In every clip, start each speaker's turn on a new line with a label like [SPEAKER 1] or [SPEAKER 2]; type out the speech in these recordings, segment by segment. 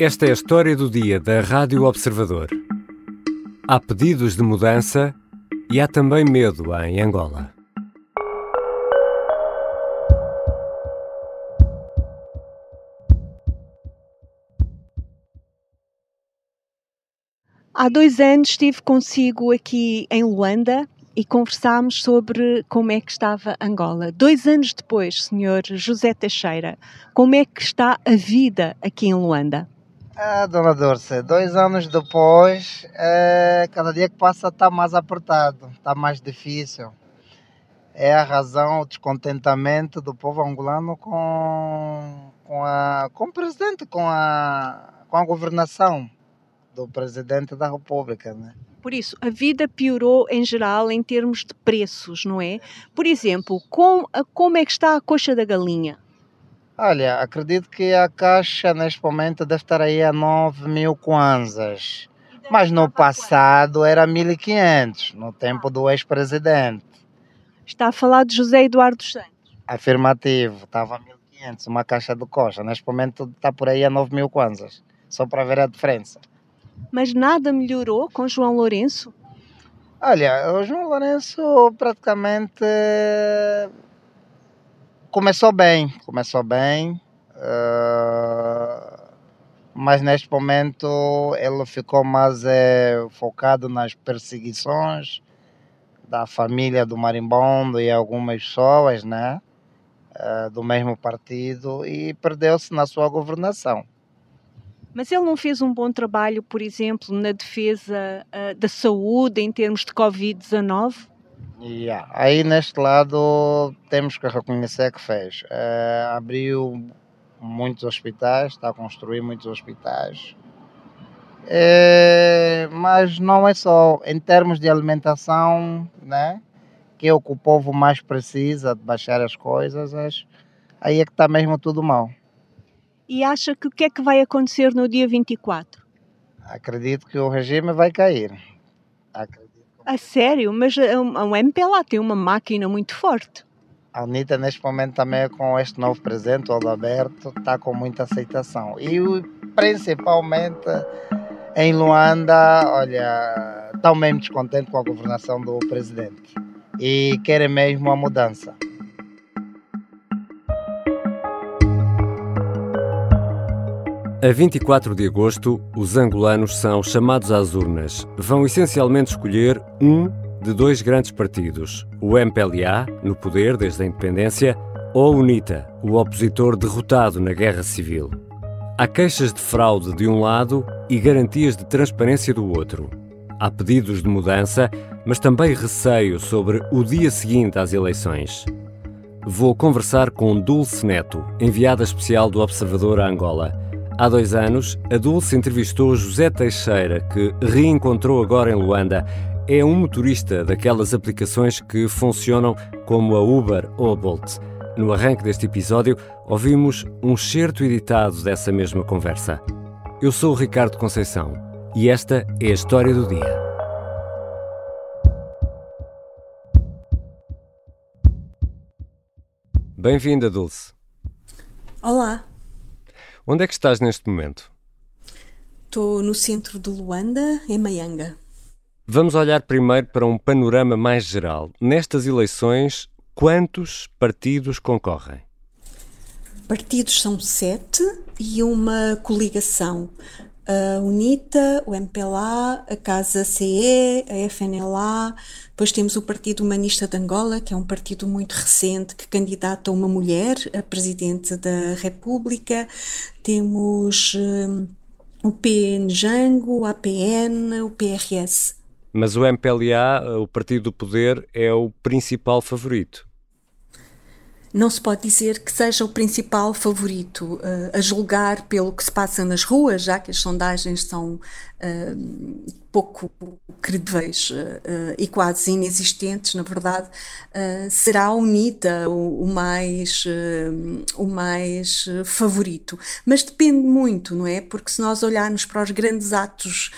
[SPEAKER 1] Esta é a história do dia da Rádio Observador. Há pedidos de mudança e há também medo em Angola.
[SPEAKER 2] Há dois anos estive consigo aqui em Luanda e conversámos sobre como é que estava Angola. Dois anos depois, Sr. José Teixeira, como é que está a vida aqui em Luanda?
[SPEAKER 3] Ah, dona Dulce, dois anos depois, é, cada dia que passa está mais apertado, está mais difícil. É a razão, o descontentamento do povo angolano com, com, a, com o presidente, com a, com a governação do presidente da República, né?
[SPEAKER 2] Por isso, a vida piorou em geral em termos de preços, não é? Por exemplo, com, como é que está a coxa da galinha?
[SPEAKER 3] Olha, acredito que a caixa neste momento deve estar aí a 9 mil kwanzas. Mas no passado era 1.500, no tempo do ex-presidente.
[SPEAKER 2] Está a falar de José Eduardo Santos?
[SPEAKER 3] Afirmativo, estava a 1.500, uma caixa de coxa. Neste momento está por aí a 9 mil kwanzas. Só para ver a diferença.
[SPEAKER 2] Mas nada melhorou com João Lourenço?
[SPEAKER 3] Olha, o João Lourenço praticamente começou bem, começou bem, uh, mas neste momento ele ficou mais é, focado nas perseguições da família do Marimbondo e algumas pessoas, né, uh, do mesmo partido e perdeu-se na sua governação.
[SPEAKER 2] Mas ele não fez um bom trabalho, por exemplo, na defesa uh, da saúde em termos de Covid-19?
[SPEAKER 3] Yeah. Aí neste lado temos que reconhecer que fez. Uh, abriu muitos hospitais, está a construir muitos hospitais. Uh, mas não é só em termos de alimentação, né? Que é o que o povo mais precisa de baixar as coisas, aí é que está mesmo tudo mal
[SPEAKER 2] e acha que o que é que vai acontecer no dia 24?
[SPEAKER 3] Acredito que o regime vai cair.
[SPEAKER 2] Acredito. A sério? Mas o MPLA tem uma máquina muito forte.
[SPEAKER 3] A Anitta, neste momento, também com este novo presidente, o Alberto, está com muita aceitação. E principalmente em Luanda, olha, estão mesmo descontentes com a governação do presidente e querem mesmo a mudança.
[SPEAKER 1] A 24 de agosto, os angolanos são chamados às urnas. Vão essencialmente escolher um de dois grandes partidos, o MPLA, no poder desde a independência, ou o UNITA, o opositor derrotado na guerra civil. Há queixas de fraude de um lado e garantias de transparência do outro. Há pedidos de mudança, mas também receio sobre o dia seguinte às eleições. Vou conversar com Dulce Neto, enviada especial do Observador a Angola Há dois anos, a Dulce entrevistou José Teixeira, que reencontrou agora em Luanda. É um motorista daquelas aplicações que funcionam como a Uber ou a Bolt. No arranque deste episódio, ouvimos um certo editado dessa mesma conversa. Eu sou o Ricardo Conceição e esta é a história do dia. Bem-vinda, Dulce.
[SPEAKER 4] Olá.
[SPEAKER 1] Onde é que estás neste momento?
[SPEAKER 4] Estou no centro de Luanda, em Maianga.
[SPEAKER 1] Vamos olhar primeiro para um panorama mais geral. Nestas eleições, quantos partidos concorrem?
[SPEAKER 4] Partidos são sete e uma coligação a UNITA, o MPLA, a Casa CE, a FNLA, depois temos o Partido Humanista de Angola, que é um partido muito recente que candidata uma mulher a presidente da República, temos um, o PNJango, o APN, o PRS.
[SPEAKER 1] Mas o MPLA, o Partido do Poder, é o principal favorito
[SPEAKER 4] não se pode dizer que seja o principal favorito, uh, a julgar pelo que se passa nas ruas, já que as sondagens são uh, pouco credíveis uh, e quase inexistentes, na verdade, será a UNITA o, o mais, o mais favorito. Mas depende muito, não é? Porque se nós olharmos para os grandes atos,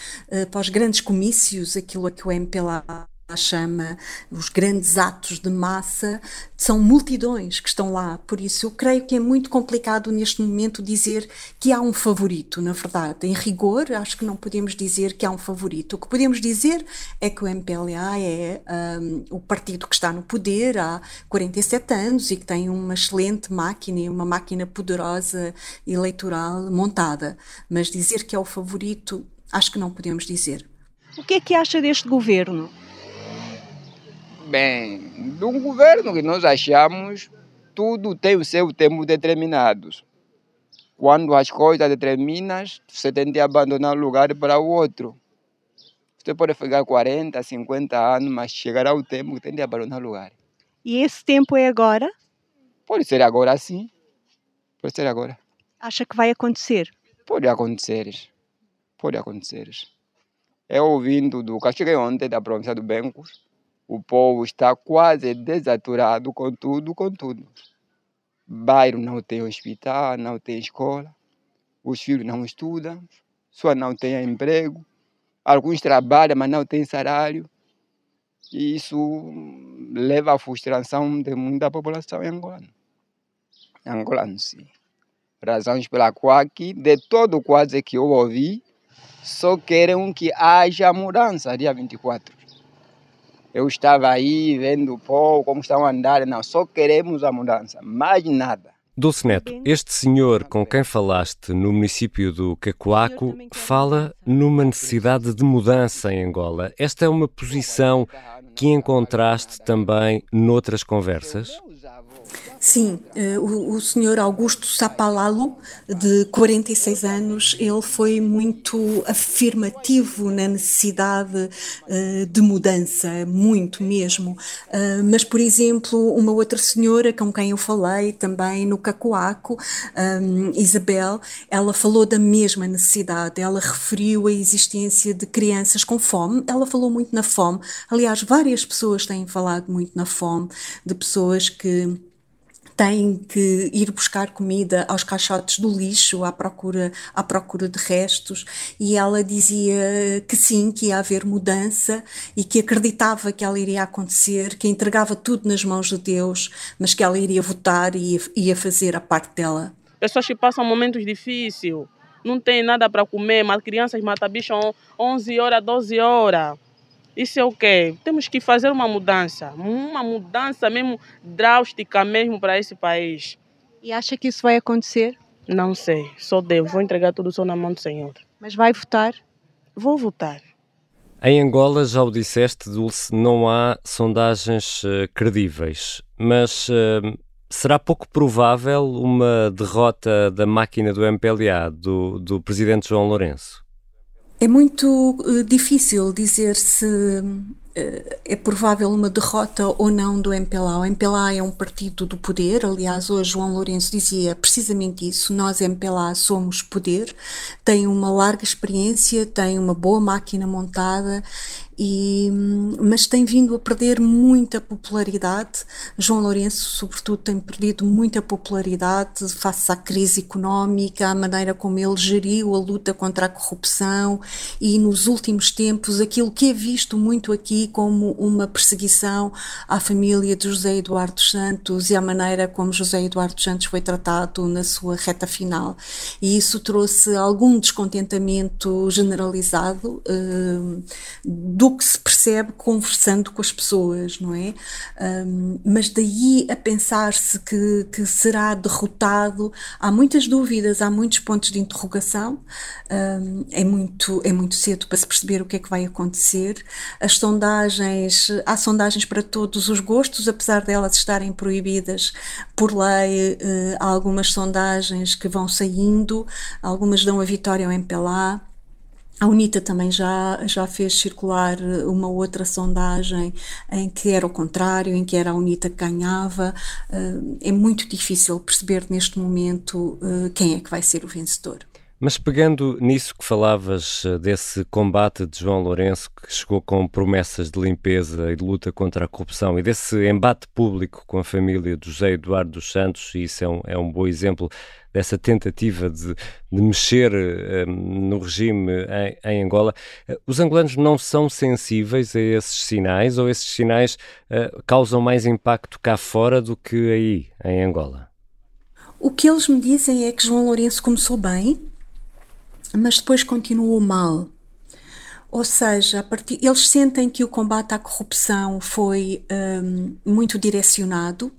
[SPEAKER 4] para os grandes comícios, aquilo a que o MPLA chama os grandes atos de massa, são multidões que estão lá. Por isso, eu creio que é muito complicado neste momento dizer que há um favorito, na verdade. Em rigor, acho que não podemos dizer que há um favorito. O que podemos dizer é que o MPLA é um, o partido que está no poder há 47 anos e que tem uma excelente máquina e uma máquina poderosa eleitoral montada. Mas dizer que é o favorito, acho que não podemos dizer.
[SPEAKER 2] O que é que acha deste governo?
[SPEAKER 5] Bem, de um governo que nós achamos tudo tem o seu tempo determinado. Quando as coisas determinas, você tem de abandonar um lugar para o outro. Você pode ficar 40, 50 anos, mas chegará o tempo que tem de abandonar o lugar.
[SPEAKER 2] E esse tempo é agora?
[SPEAKER 5] Pode ser agora sim. Pode ser agora.
[SPEAKER 2] Acha que vai acontecer?
[SPEAKER 5] Pode acontecer. Pode acontecer. Eu ouvindo do que cheguei ontem da província do Bencos, o povo está quase desaturado com tudo, com tudo. Bairro não tem hospital, não tem escola, os filhos não estudam, só não tem emprego, alguns trabalham, mas não têm salário. E isso leva à frustração de muita população angolana. Angolano, sim. Razões pela qual, de todo quase que eu ouvi, só querem que haja mudança dia 24. Eu estava aí vendo o povo, como estão a andar, não, só queremos a mudança, mais nada.
[SPEAKER 1] Dulce Neto, este senhor com quem falaste no município do Cacoaco fala numa necessidade de mudança em Angola. Esta é uma posição que encontraste também noutras conversas?
[SPEAKER 4] Sim, uh, o, senhor Augusto Sapalalo, de 46 anos, ele foi muito afirmativo na necessidade uh, de mudança, muito mesmo. Uh, mas, por exemplo, uma outra senhora com quem eu falei também no Cacoaco, Isabel, ela falou da mesma necessidade, ela referiu a existência de crianças com fome, ela falou muito na fome. Aliás, várias pessoas têm falado muito na fome, de pessoas que têm que ir buscar comida aos caixotes do lixo à procura, à procura de restos, e ela dizia que sim, que ia haver mudança e que acreditava que ela iria acontecer, que entregava tudo nas mãos de Deus, mas que ela iria votar e ia, fazer a parte dela.
[SPEAKER 6] Pessoas que passam momentos difíceis, não tem nada para comer, mas crianças matam bicho 11 horas, 12 horas. Isso é o quê? Temos que fazer uma mudança, uma mudança mesmo drástica mesmo para esse país.
[SPEAKER 2] E acha que isso vai acontecer?
[SPEAKER 6] Não sei, só Deus. Vou entregar tudo só na mão do Senhor.
[SPEAKER 2] Mas vai votar?
[SPEAKER 6] Vou votar.
[SPEAKER 1] Em Angola, já o disseste, Dulce, não há sondagens uh, credíveis, mas uh, será pouco provável uma derrota da máquina do MPLA, do, do presidente João Lourenço?
[SPEAKER 4] É muito uh, difícil dizer se uh, é provável uma derrota ou não do MPLA. O MPLA é um partido do poder, aliás, hoje João Lourenço dizia precisamente isso: nós, MPLA, somos poder, tem uma larga experiência, tem uma boa máquina montada e, mas tem vindo a perder muita popularidade. João Lourenço, sobretudo, tem perdido muita popularidade face à crise económica, à maneira como ele geriu a luta contra a corrupção e, nos últimos tempos, aquilo que é visto muito aqui como uma perseguição à família de José Eduardo Santos e à maneira como José Eduardo Santos foi tratado na sua reta final. E isso trouxe algum descontentamento generalizado uh, do que se percebe conversando com as pessoas, não é? Um, mas daí a pensar-se que, que será derrotado, há muitas dúvidas, há muitos pontos de interrogação, um, é, muito, é muito cedo para se perceber o que é que vai acontecer. As sondagens, há sondagens para todos os gostos, apesar delas estarem proibidas por lei, uh, há algumas sondagens que vão saindo, algumas dão a vitória ao MPLA. A UNITA também já, já fez circular uma outra sondagem em que era o contrário, em que era a UNITA que ganhava. Eh, é muito difícil perceber neste momento eh, quem é que vai ser o vencedor.
[SPEAKER 1] Mas pegando nisso que falavas eh, desse combate de João Lourenço, que chegou com promessas de limpeza e de luta contra a corrupção, e desse embate público com a família do José Eduardo dos Santos, e isso é um, é um bom exemplo dessa tentativa de, de mexer um, no regime em, em, Angola, eh, os angolanos não são sensíveis a esses sinais ou esses sinais uh, causam mais impacto cá fora do que aí, em Angola?
[SPEAKER 4] O que eles me dizem é que João Lourenço começou bem, mas depois continuou mal. Ou seja, partir, eles sentem que o combate à corrupção foi um, muito direcionado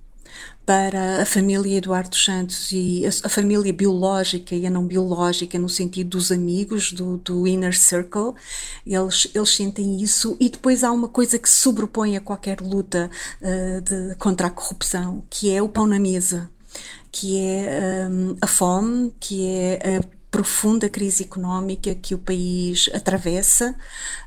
[SPEAKER 4] para a família Eduardo Santos e a, família biológica e a não biológica, no sentido dos amigos, do, do inner circle, eles, eles sentem isso. E depois há uma coisa que se sobrepõe a qualquer luta uh, de, contra a corrupção, que é o pão na mesa, que é um, a fome, que é a profunda crise económica que o país atravessa.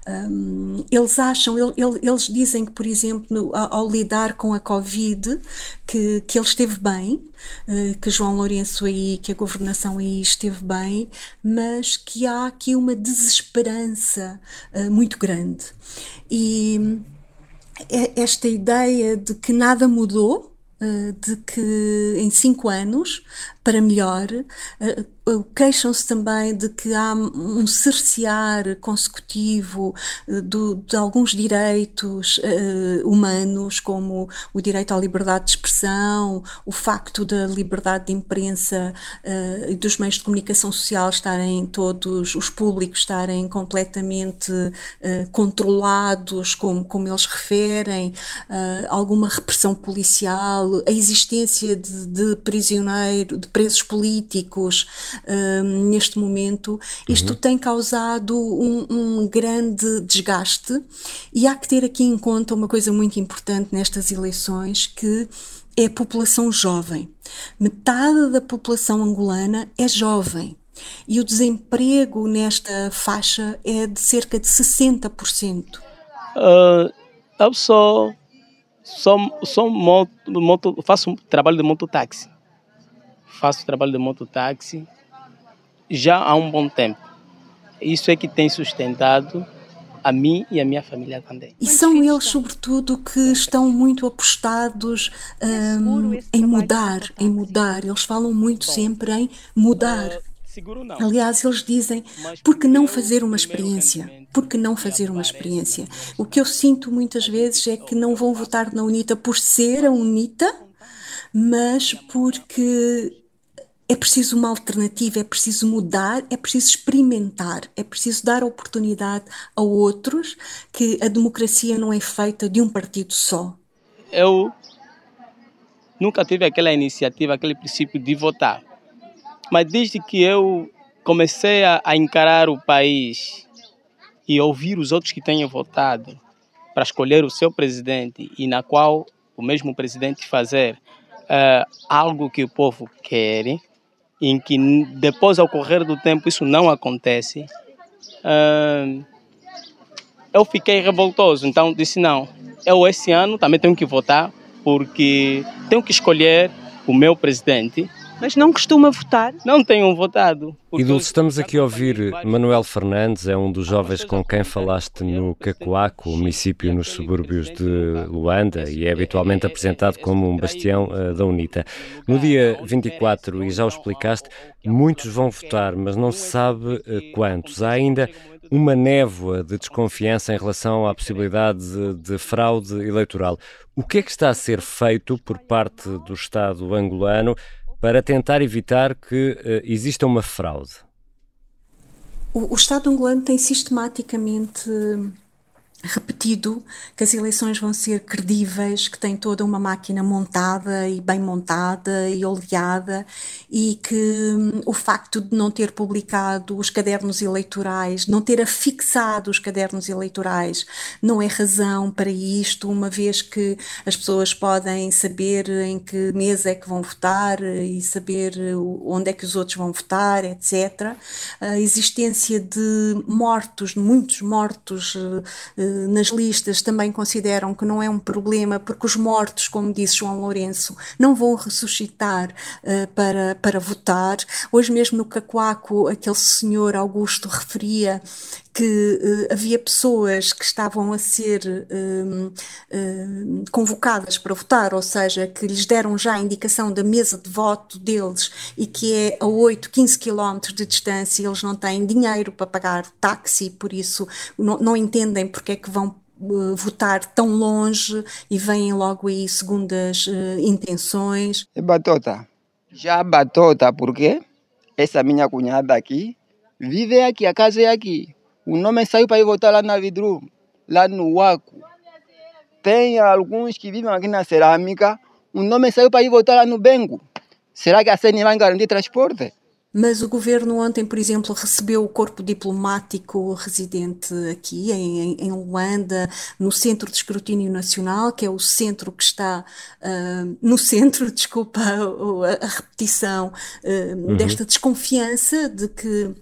[SPEAKER 4] Um, eles acham, ele, ele, eles dizem que, por exemplo, no, ao, lidar com a Covid, que, que ele esteve bem, uh, que João Lourenço aí, que a governação aí esteve bem, mas que há aqui uma desesperança uh, muito grande. E esta ideia de que nada mudou, eh, de que em cinco anos, para melhor, queixam-se também de que há um cercear consecutivo eh, do, de alguns direitos uh, humanos, como o direito à liberdade de expressão, o facto da liberdade de imprensa uh, e dos meios de comunicação social estarem todos, os públicos estarem completamente uh, controlados, como, como eles referem, alguma repressão policial, a existência de, de prisioneiros, de presos políticos neste momento, isto uhum. tem causado um, um, grande desgaste e há que ter aqui em conta uma coisa muito importante nestas eleições que é a população jovem. Metade da população angolana é jovem. E o desemprego nesta faixa é de cerca de 60%.
[SPEAKER 7] Uh, eu sou, sou, sou moto, moto, faço trabalho de mototáxi. Faço trabalho de mototáxi já há um bom tempo. Isso é que tem sustentado a mim e a minha família também.
[SPEAKER 4] E são eles, sobretudo, que estão muito apostados um, em mudar, em mudar. Eles falam muito sempre em mudar. Aliás, eles dizem, por que não fazer uma experiência? Por que não fazer uma experiência? O que eu sinto muitas vezes é que não vão votar na UNITA por ser a UNITA, mas porque é preciso uma alternativa, é preciso mudar, é preciso experimentar, é preciso dar oportunidade a outros, que a democracia não é feita de um partido só.
[SPEAKER 7] Eu nunca tive aquela iniciativa, aquele princípio de votar. Mas desde que eu comecei a, encarar o país e ouvir os outros que tenham votado para escolher o seu presidente e na qual o mesmo presidente fazer uh, algo que o povo quer, em que depois, ao correr do tempo, isso não acontece, uh, eu fiquei revoltoso. Então disse: não, eu esse ano também tenho que votar, porque tenho que escolher o meu presidente
[SPEAKER 2] mas não costuma votar?
[SPEAKER 7] Não tenho votado.
[SPEAKER 1] E Dulce, estamos aqui a ouvir Manuel Fernandes, é um dos jovens com quem falaste no Cacoaco, o município nos subúrbios de Luanda, e é habitualmente apresentado como um bastião uh, da UNITA. No dia 24, e já o explicaste, muitos vão votar, mas não se sabe uh, quantos. Há ainda uma névoa de desconfiança em relação à possibilidade de, de, fraude eleitoral. O que é que está a ser feito por parte do Estado angolano para tentar evitar que uh, exista uma fraude?
[SPEAKER 4] O, o Estado angolano tem sistematicamente repetido que as eleições vão ser credíveis, que tem toda uma máquina montada e bem montada e oleada e que hum, o facto de não ter publicado os cadernos eleitorais, não ter afixado os cadernos eleitorais, não é razão para isto, uma vez que as pessoas podem saber em que mesa é que vão votar e saber onde é que os outros vão votar, etc. A existência de mortos, muitos mortos eh, nas listas também consideram que não é um problema, porque os mortos, como disse João Lourenço, não vão ressuscitar uh, para, para votar. Hoje mesmo no Cacoaco, aquele senhor Augusto referia que uh, havia pessoas que estavam a ser uh, uh, convocadas para votar, ou seja, que lhes deram já a indicação da mesa de voto deles e que é a 8, 15 quilómetros de distância, eles não têm dinheiro para pagar táxi, por isso não, não entendem porque é que vão votar tão longe e vêm logo aí segundas intenções.
[SPEAKER 5] É batota. Já batota, porque essa minha cunhada aqui vive aqui, a casa é aqui. O nome saiu para ir votar lá na Vidru, lá no Waco. Tem alguns que vivem aqui na cerâmica, o nome saiu para ir votar lá no Bengo. Será que a CNI vai garantir transporte?
[SPEAKER 4] Mas o governo ontem, por exemplo, recebeu o corpo diplomático residente aqui em, em Luanda, no Centro de Escrutínio Nacional, que é o centro que está uh, no centro, desculpa a, a repetição, uh, uhum. desta desconfiança de que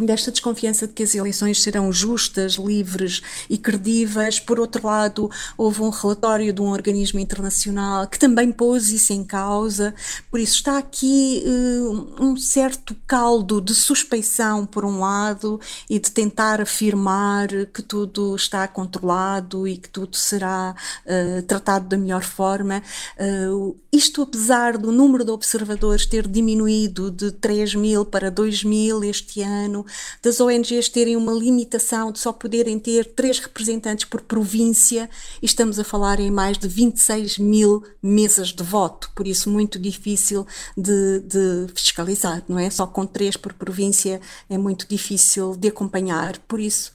[SPEAKER 4] desta desconfiança de que as eleições serão justas, livres e credíveis. Por outro lado, houve um relatório de um organismo internacional que também pôs isso em causa. Por isso está aqui uh, um certo caldo de suspeição por um lado e de tentar afirmar que tudo está controlado e que tudo será uh, tratado da melhor forma. Uh, isto apesar do número de observadores ter diminuído de 3 mil para 2 mil este ano, das ONGs terem uma limitação de só poderem ter três representantes por província, e estamos a falar em mais de 26 mil mesas de voto, por isso muito difícil de, de fiscalizar, não é? Só com três por província é muito difícil de acompanhar, por isso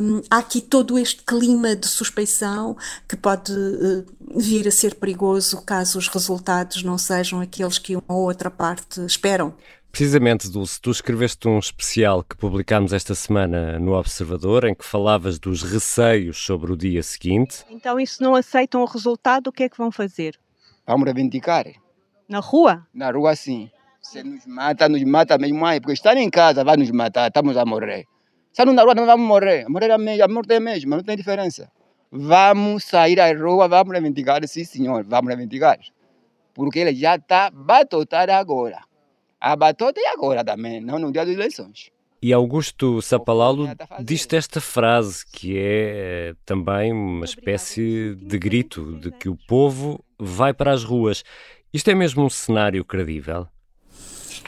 [SPEAKER 4] hum, há aqui todo este clima de suspeição que pode uh, vir a ser perigoso caso os resultados não sejam aqueles que uma ou outra parte esperam.
[SPEAKER 1] Precisamente, Dulce, tu escreveste um especial que publicámos esta semana no Observador, em que falavas dos receios sobre o dia seguinte.
[SPEAKER 2] Então, e se não aceitam o resultado, o que é que vão fazer?
[SPEAKER 5] Vamos reivindicar.
[SPEAKER 2] Na rua?
[SPEAKER 5] Na rua, sim. Se nos mata, nos mata mesmo aí, porque estar em casa vai nos matar, estamos a morrer. Saindo na rua, não vamos morrer. Morrer é mesmo, a morte é a mesma, não tem diferença. Vamos sair à rua, vamos reivindicar, sim senhor, vamos reivindicar. Porque ele já está batotado agora a batota e agora também, não no dia das eleições.
[SPEAKER 1] E Augusto Sapalalo diz-te esta frase que é eh, também uma espécie de grito de que o povo vai para as ruas. Isto é mesmo um cenário credível?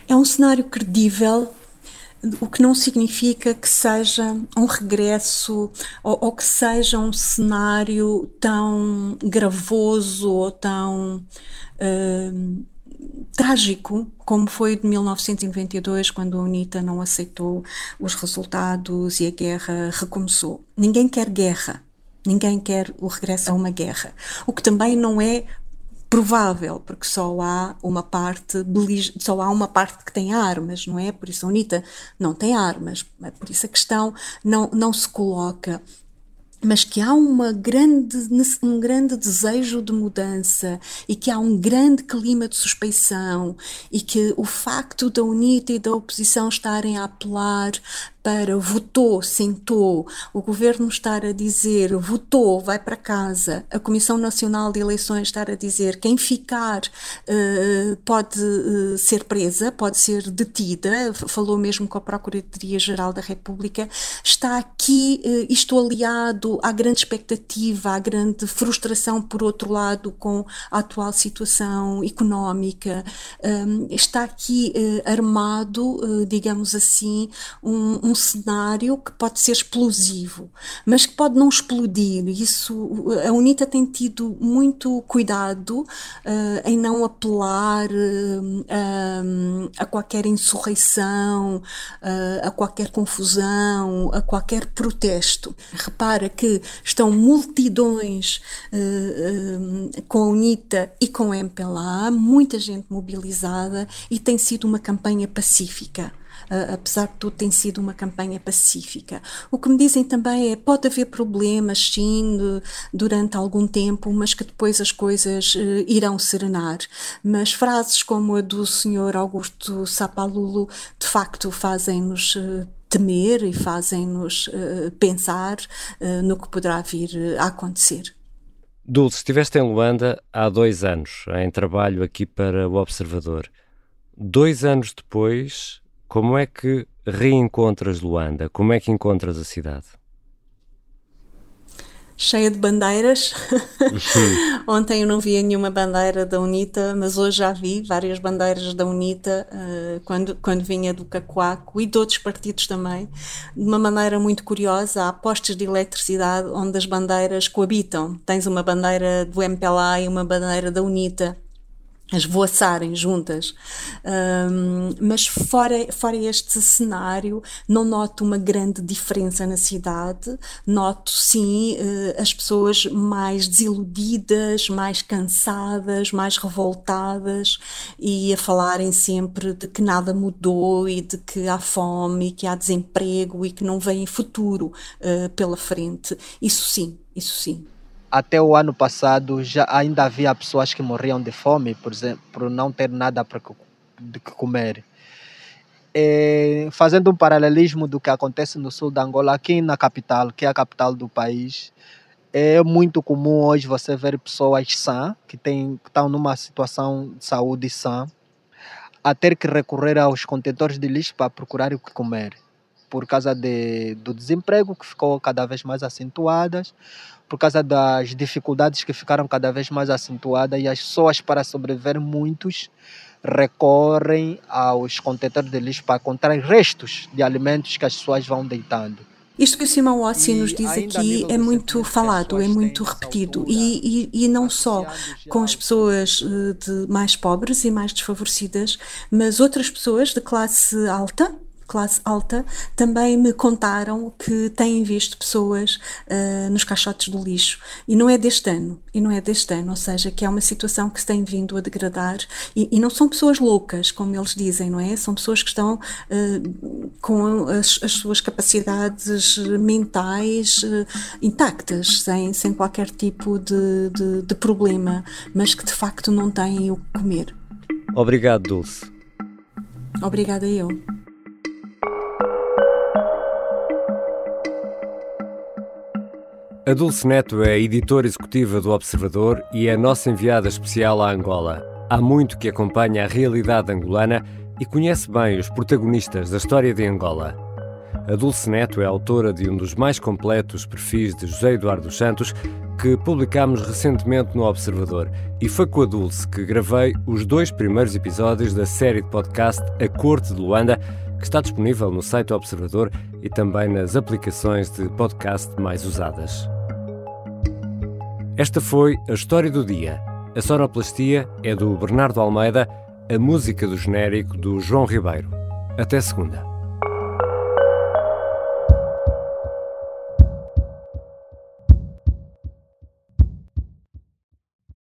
[SPEAKER 4] É um cenário credível, o que não significa que seja um regresso ou, ou que seja um cenário tão gravoso ou tão. Uh, trágico como foi de 1992, quando a UNITA não aceitou os resultados e a guerra recomeçou. Ninguém quer guerra, ninguém quer o regresso a uma guerra. O que também não é provável, porque só há uma parte só há uma parte que tem armas, não é? Por isso a UNITA não tem armas, por isso a questão não, não se coloca mas que há uma grande, um grande desejo de mudança e que há um grande clima de suspeição e que o facto da UNITA e da oposição estarem a apelar para votou, sentou, o governo estar a dizer votou, vai para casa, a Comissão Nacional de Eleições estar a dizer quem ficar uh, pode uh, ser presa, pode ser detida, falou mesmo com a Procuradoria-Geral da República, está aqui uh, isto aliado à grande expectativa, à grande frustração, por outro lado, com a atual situação económica, um, está aqui armado, digamos assim, um, um um cenário que pode ser explosivo, mas que pode não explodir. Isso, a UNITA tem tido muito cuidado uh, em não apelar uh, a qualquer insurreição, uh, a qualquer confusão, a qualquer protesto. Repara que estão multidões com a UNITA e com a MPLA, muita gente mobilizada e tem sido uma campanha pacífica uh, apesar de tudo, tem sido uma campanha pacífica. O que me dizem também é pode haver problemas, sim, de, durante algum tempo, mas que depois as coisas uh, irão serenar. Mas frases como a do senhor Augusto Sapalulu, de facto, fazem-nos uh, temer e fazem-nos uh, pensar uh, no que poderá vir a acontecer.
[SPEAKER 1] Dulce, estiveste em Luanda há dois anos, em trabalho aqui para o Observador. Dois anos depois, como é que reencontras Luanda? Como é que encontras a cidade?
[SPEAKER 4] cheia de bandeiras. Ontem eu não via nenhuma bandeira da UNITA, mas hoje já vi várias bandeiras da UNITA uh, quando, quando vinha do Cacoaco e de outros partidos também. De uma maneira muito curiosa, há postes de eletricidade onde as bandeiras coabitam. Tens uma bandeira do MPLA e uma bandeira da UNITA as voaçarem juntas. Um, mas fora, fora este cenário, não noto uma grande diferença na cidade. Noto sim uh, as pessoas mais desiludidas, mais cansadas, mais revoltadas e a falarem sempre de que nada mudou e de que há fome e que há desemprego e que não vem futuro uh, pela frente. Isso sim, isso sim
[SPEAKER 8] até o ano passado já ainda havia pessoas que morriam de fome, por exemplo, por não ter nada para de comer. É, fazendo um paralelismo do que acontece no sul da Angola, aqui na capital, que é a capital do país, é muito comum hoje você ver pessoas sã, que, tem, que estão numa situação de saúde sã, a ter que recorrer aos contentores de lixo para procurar o que comer por causa de, do desemprego que ficou cada vez mais acentuadas, por causa das dificuldades que ficaram cada vez mais acentuadas e as pessoas para sobreviver muitos recorrem aos contentores de lixo para encontrar restos de alimentos que as pessoas vão deitando.
[SPEAKER 4] Isto que o Simão Ossi nos diz aqui é muito falado, é muito repetido e, e, e, não só com as pessoas eh, de mais pobres e mais desfavorecidas, mas outras pessoas de classe alta classe alta também me contaram que têm visto pessoas uh, nos caixotes do lixo. E não é deste ano e não é deste ano ou seja que é uma situação que se tem vindo a degradar. E, e não são pessoas loucas como eles dizem não é? São pessoas que estão uh, com as, as, suas capacidades mentais uh, intactas sem, sem qualquer tipo de, de, de problema mas que de facto não têm o que comer.
[SPEAKER 1] Obrigado Dulce.
[SPEAKER 4] Obrigada eu
[SPEAKER 1] A Dulce Neto é editora executiva do Observador e é nossa enviada especial à Angola. Há muito que acompanha a realidade angolana e conhece bem os protagonistas da história de Angola. A Dulce Neto é autora de um dos mais completos perfis de José Eduardo Santos que publicámos recentemente no Observador e foi com a Dulce que gravei os dois primeiros episódios da série de podcast A Corte de Luanda, que está disponível no site do Observador e também nas aplicações de podcast mais usadas. Esta foi a história do dia. A sonoplastia é do Bernardo Almeida, a música do genérico do João Ribeiro. Até segunda.